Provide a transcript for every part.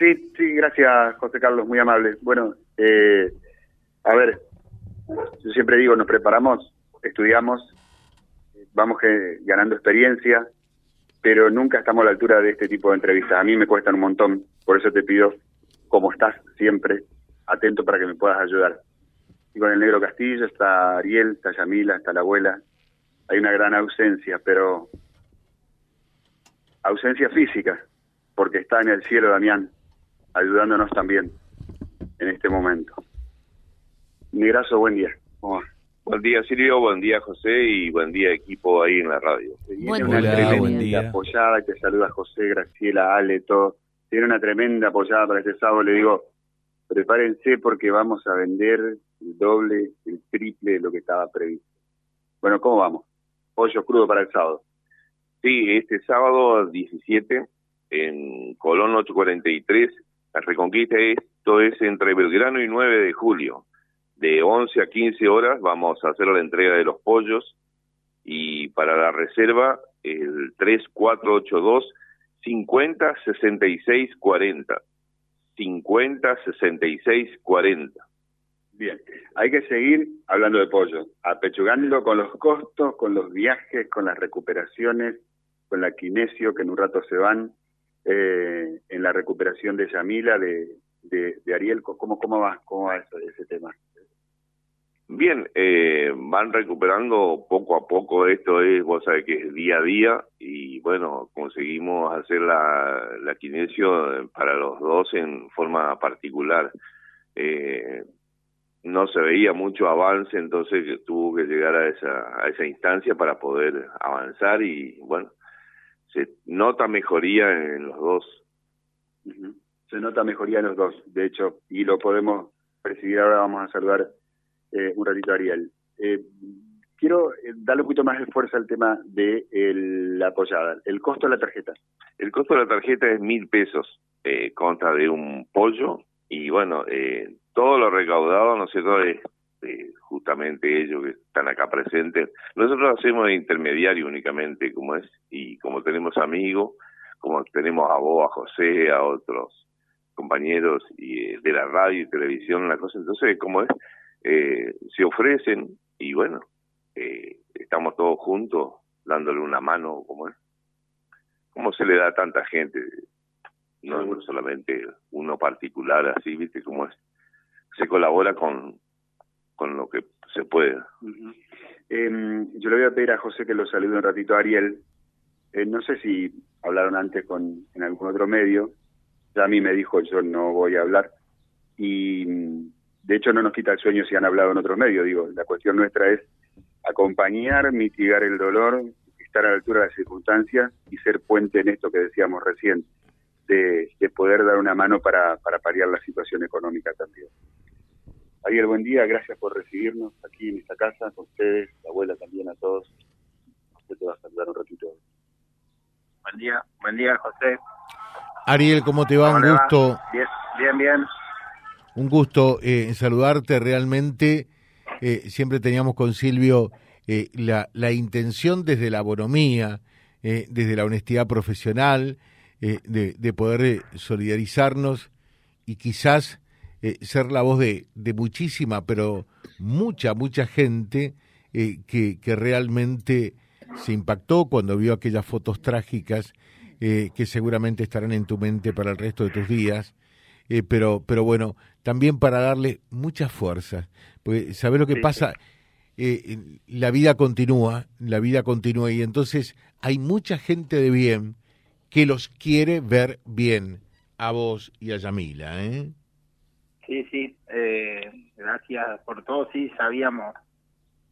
Sí, sí, gracias, José Carlos, muy amable. Bueno, eh, a ver, yo siempre digo, nos preparamos, estudiamos, vamos ganando experiencia, pero nunca estamos a la altura de este tipo de entrevistas. A mí me cuestan un montón, por eso te pido, como estás siempre, atento para que me puedas ayudar. Y con el negro Castillo está Ariel, está Yamila, está la abuela. Hay una gran ausencia, pero ausencia física, porque está en el cielo Damián, ayudándonos también en este momento. Negrazo, buen día. Buen día Silvio, buen día José y buen día equipo ahí en la radio. Tiene una tremenda apoyada, te saluda José, Graciela, Ale, todo. Tiene una tremenda apoyada para este sábado, le digo, prepárense porque vamos a vender el doble, el triple de lo que estaba previsto. Bueno, ¿cómo vamos? Pollo crudo para el sábado. Sí, este sábado 17 en Colón 843, la Reconquista, esto es entre Belgrano y 9 de julio. De 11 a 15 horas vamos a hacer la entrega de los pollos y para la reserva el 3482 50 66 40 50 66 40 Bien, hay que seguir hablando de pollo, apechugando con los costos, con los viajes, con las recuperaciones, con la quinesio que en un rato se van, eh, en la recuperación de Yamila, de, de, Ariel, ¿cómo, cómo va, cómo va ese tema? Bien, eh, van recuperando poco a poco esto, es, vos sabés que es día a día y bueno, conseguimos hacer la, la kinesio para los dos en forma particular. Eh, no se veía mucho avance, entonces tuvo que llegar a esa, a esa instancia para poder avanzar y bueno, se nota mejoría en los dos. Se nota mejoría en los dos, de hecho, y lo podemos percibir ahora, vamos a saludar eh, un ratito Ariel. Eh, quiero eh, darle un poquito más de fuerza al tema de la apoyada. El costo de la tarjeta. El costo de la tarjeta es mil pesos, eh, contra de un pollo y bueno, eh, todo lo recaudado, ¿no sé, es justamente ellos que están acá presentes. Nosotros hacemos de intermediario únicamente, como es, y como tenemos amigos, como tenemos a vos, a José, a otros compañeros y de la radio y televisión, la cosa, entonces, como es, eh, se ofrecen y bueno, eh, estamos todos juntos dándole una mano como es. ¿Cómo se le da a tanta gente? No, solamente uno particular así, ¿viste cómo es? Se colabora con, con lo que se puede. Em, yo le voy a pedir a José que lo salude un ratito a Ariel. Eh, no sé si hablaron antes con en algún otro medio. Ya a mí me dijo yo no voy a hablar. Y de hecho no nos quita el sueño si han hablado en otros medios, digo, la cuestión nuestra es acompañar, mitigar el dolor, estar a la altura de las circunstancias y ser puente en esto que decíamos recién, de, poder dar una mano para, para paliar la situación económica también. Ariel, buen día, gracias por recibirnos aquí en esta casa, con ustedes, la abuela también, a todos. Usted te va a saludar un ratito. Buen día, buen día, José. Ariel, ¿cómo te va? un gusto. Bien, bien, bien. Un gusto eh, saludarte realmente. Eh, siempre teníamos con Silvio eh, la, la, intención desde la bonomía, desde la honestidad profesional, de, de, poder solidarizarnos y quizás ser la voz de, de, muchísima, pero mucha, mucha gente que, que realmente se impactó cuando vio aquellas fotos trágicas que seguramente estarán en tu mente para el resto de tus días eh, pero, pero bueno, también para darle mucha fuerza, porque ¿sabes lo que pasa? Eh, la vida continúa, la vida continúa y entonces hay mucha gente de bien que los quiere ver bien, a vos y a Yamila, ¿eh? Sí, sí, eh, gracias por todo, sí, sabíamos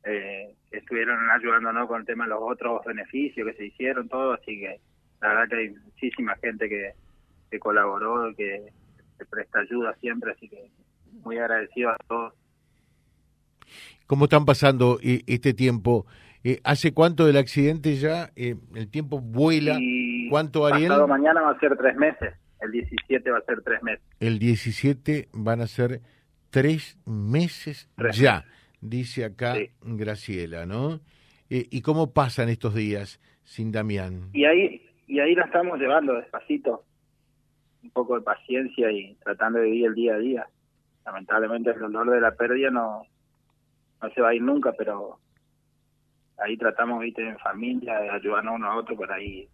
eh, estuvieron ayudándonos con el tema de los otros beneficios que se hicieron, todo, así que la verdad que hay muchísima gente que, que colaboró, que, se presta ayuda siempre, así que muy agradecido a todos. ¿Cómo están pasando eh, este tiempo? Eh, ¿Hace cuánto del accidente ya? Eh, ¿El tiempo vuela? ¿Cuánto, Ariel? Pasado mañana va a ser tres meses. El 17 va a ser tres meses. El 17 van a ser tres meses ya, dice acá Graciela, ¿no? ¿Y cómo pasan estos días sin Damián? Y ahí, y ahí la estamos llevando despacito un poco de paciencia y tratando de vivir el día a día. Lamentablemente el dolor de la pérdida no, no se va a ir nunca, pero ahí tratamos, viste, en familia, de ayudarnos uno a otro para ir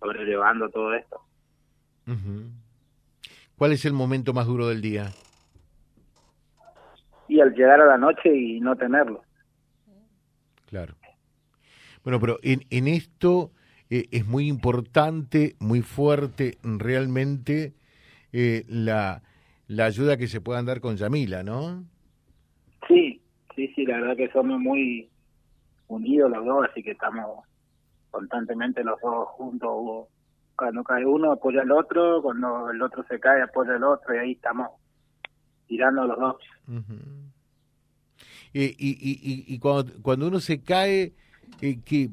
sobrellevando todo esto. ¿Cuál es el momento más duro del día? Y al llegar a la noche y no tenerlo. Claro. Bueno, pero en, en esto eh, es muy importante, muy fuerte realmente eh, la, la ayuda que se puedan dar con Yamila, ¿no? Sí, sí, sí, la verdad que somos muy unidos los dos, así que estamos constantemente los dos juntos. Cuando cae uno apoya al otro, cuando el otro se cae apoya al otro y ahí estamos tirando los dos. y, y, y, y, cuando, cuando uno se cae, eh, ¿qué,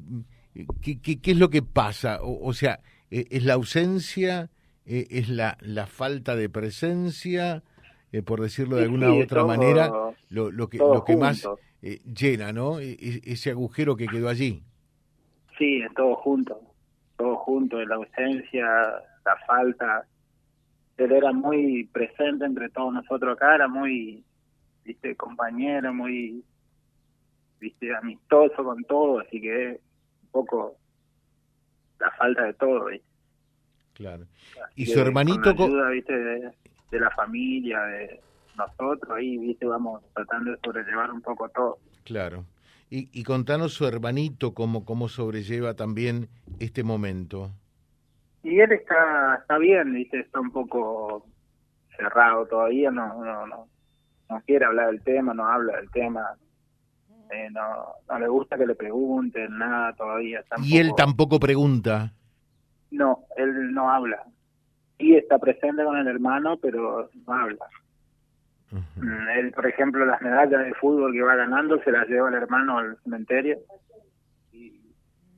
qué, qué, es lo que pasa? O, sea, eh, ¿es la ausencia? Eh, ¿Es la, la falta de presencia? por decirlo de alguna u otra manera, lo, lo que, lo que más llena, ¿no? E, e, ese agujero que quedó allí. Sí, es todo junto, todo junto, la ausencia, la falta. Él era muy presente entre todos nosotros acá, era muy, viste, compañero, muy, viste, amistoso con todo, así que un poco la falta de todo, ¿viste? Claro. y su hermanito... Con ayuda, viste, de la familia, de nosotros, ahí, viste, vamos tratando de sobrellevar un poco todo. Claro. Y, y contanos su hermanito cómo, cómo sobrelleva también este momento. Y él está, está bien, ¿viste? está un poco cerrado todavía, no, no, no, no quiere hablar del tema, no habla del tema, eh, no, no le gusta que le pregunten nada todavía. y él tampoco pregunta. No, él no habla. Y está presente con el hermano, pero no habla. Él, por ejemplo, las medallas de fútbol que va ganando se las lleva el hermano al cementerio. Y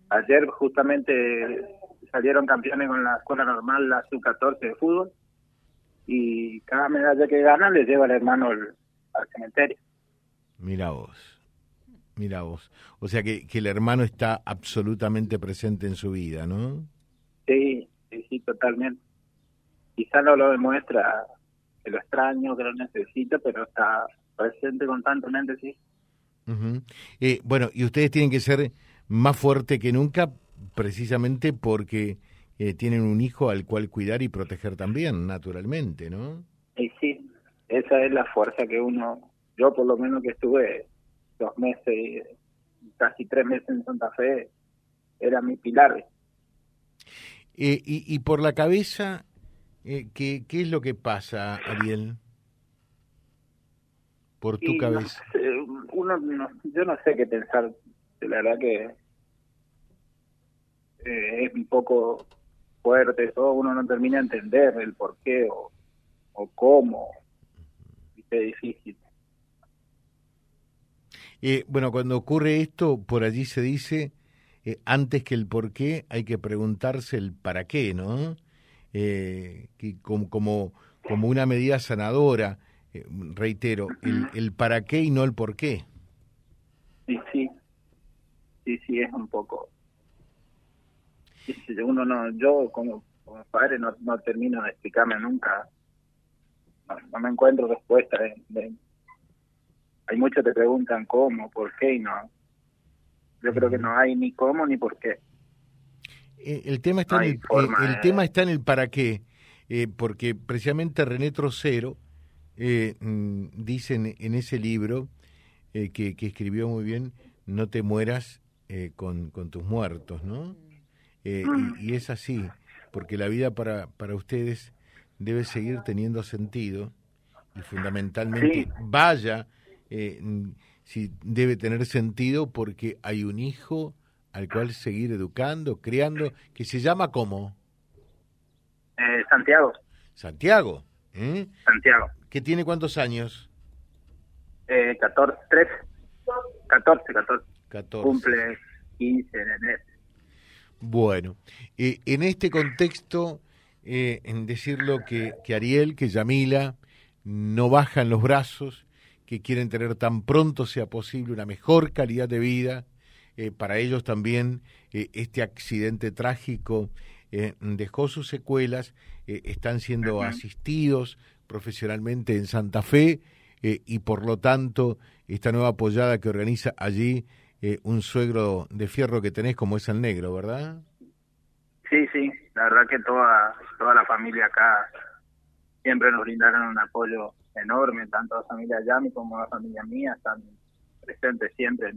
ayer justamente salieron campeones con la escuela normal, la sub-14 de fútbol. Y cada medalla que gana le lleva el hermano al, cementerio. Mira vos, mira vos. O sea que, que el hermano está absolutamente presente en su vida, ¿no? Sí, sí, sí, totalmente. Quizá no lo demuestra lo extraño, que lo necesito, pero está presente constantemente, sí. eh, bueno, y ustedes tienen que ser más fuerte que nunca precisamente porque eh, tienen un hijo al cual cuidar y proteger también, naturalmente, ¿no? Y sí, esa es la fuerza que uno, yo por lo menos que estuve dos meses, casi tres meses en Santa Fe, era mi pilar. Eh, y, y por la cabeza, eh, ¿qué, ¿Qué es lo que pasa, Ariel? Por tu cabeza. uno, yo no sé qué pensar. La verdad que eh, es un poco fuerte todo. Uno no termina de entender el por qué o, o cómo. Es difícil. Eh, bueno, cuando ocurre esto, por allí se dice, eh, antes que el por qué, hay que preguntarse el para qué, ¿no? Eh, que como, como, como, una medida sanadora, eh, reitero, el, el, para qué y no el por qué. Sí, sí, sí, sí, es un poco. Uno no, yo como, como padre no, no termino de explicarme nunca, no, me encuentro respuesta. hay muchos que te preguntan cómo, por qué y no. Yo creo que no hay ni cómo ni por qué. Eh, el tema está en el, tema está en el para qué, eh, porque precisamente René Trocero eh, mm, dice en, ese libro que, escribió muy bien, no te mueras con, con, tus muertos, ¿no? Y, es así, porque la vida para, para ustedes debe seguir teniendo sentido y fundamentalmente vaya mm, si debe tener sentido porque hay un hijo al cual seguir educando, criando, que se llama ¿cómo? Eh, Santiago. Santiago. ¿eh? Santiago. ¿Que tiene cuántos años? Eh, 14, 13, 14, 14. Cumple 15 en enero. Bueno, eh, en este contexto, eh, en decirlo que, que Ariel, que Yamila, no bajan los brazos, que quieren tener tan pronto sea posible una mejor calidad de vida, eh, para ellos también eh, este accidente trágico dejó sus secuelas, están siendo asistidos profesionalmente en Santa Fe y por lo tanto esta nueva apoyada que organiza allí un suegro de fierro que tenés como es el negro, ¿verdad? Sí, sí, la verdad que toda, toda la familia acá siempre nos brindaron un apoyo enorme, tanto la familia Yami como la familia mía están presentes siempre,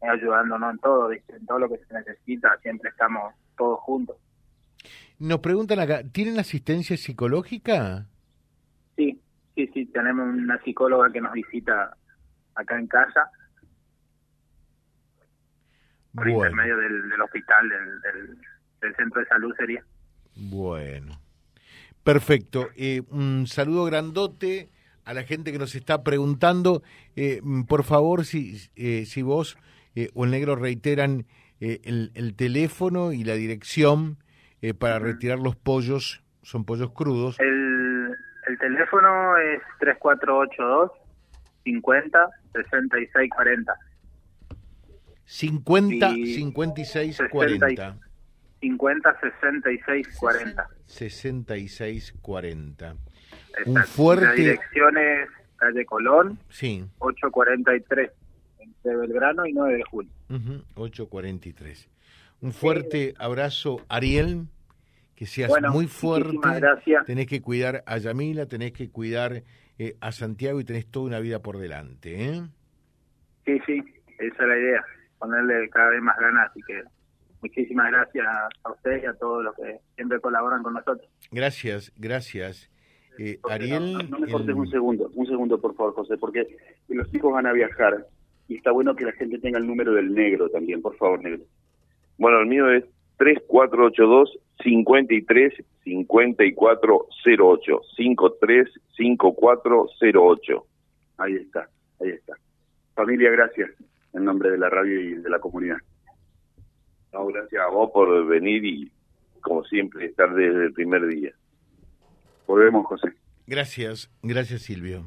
ayudándonos en todo, en todo lo que se necesita, siempre estamos todos juntos. Nos preguntan acá, ¿tienen asistencia psicológica? Sí, sí, sí, tenemos una psicóloga que nos visita acá en casa por intermedio del, hospital, del, centro de salud sería. Bueno, perfecto. Eh, un saludo grandote a la gente que nos está preguntando. Eh, por favor, si, eh, si vos o el negro reiteran el, el, teléfono y la dirección para retirar los pollos, son pollos crudos. El, el teléfono es 3482 50 6640. 50, 56, 40. 50, 66, 40. 66, 40. Un fuerte... La dirección es calle Colón, sí. 843, entre Belgrano y 9 de julio. 843. Un fuerte abrazo, Ariel, que seas muy fuerte. Gracias. Tenés que cuidar a Yamila, tenés que cuidar eh, a Santiago y tenés toda una vida por delante. ¿eh? Sí, sí, esa es la idea ponerle cada vez más ganas, así que muchísimas gracias a usted y a todos los que siempre colaboran con nosotros. Gracias, gracias. Eh, Ariel... No, me cortes un segundo, un segundo por favor, José, porque los chicos van a viajar y está bueno que la gente tenga el número del negro también, por favor, negro. Bueno, el mío es 3482 53 5408 53 5408. Ahí está, ahí está. Familia, gracias en nombre de la radio y de la comunidad. No, gracias a vos por venir y, como siempre, estar desde el primer día. Volvemos, José. Gracias, gracias Silvio.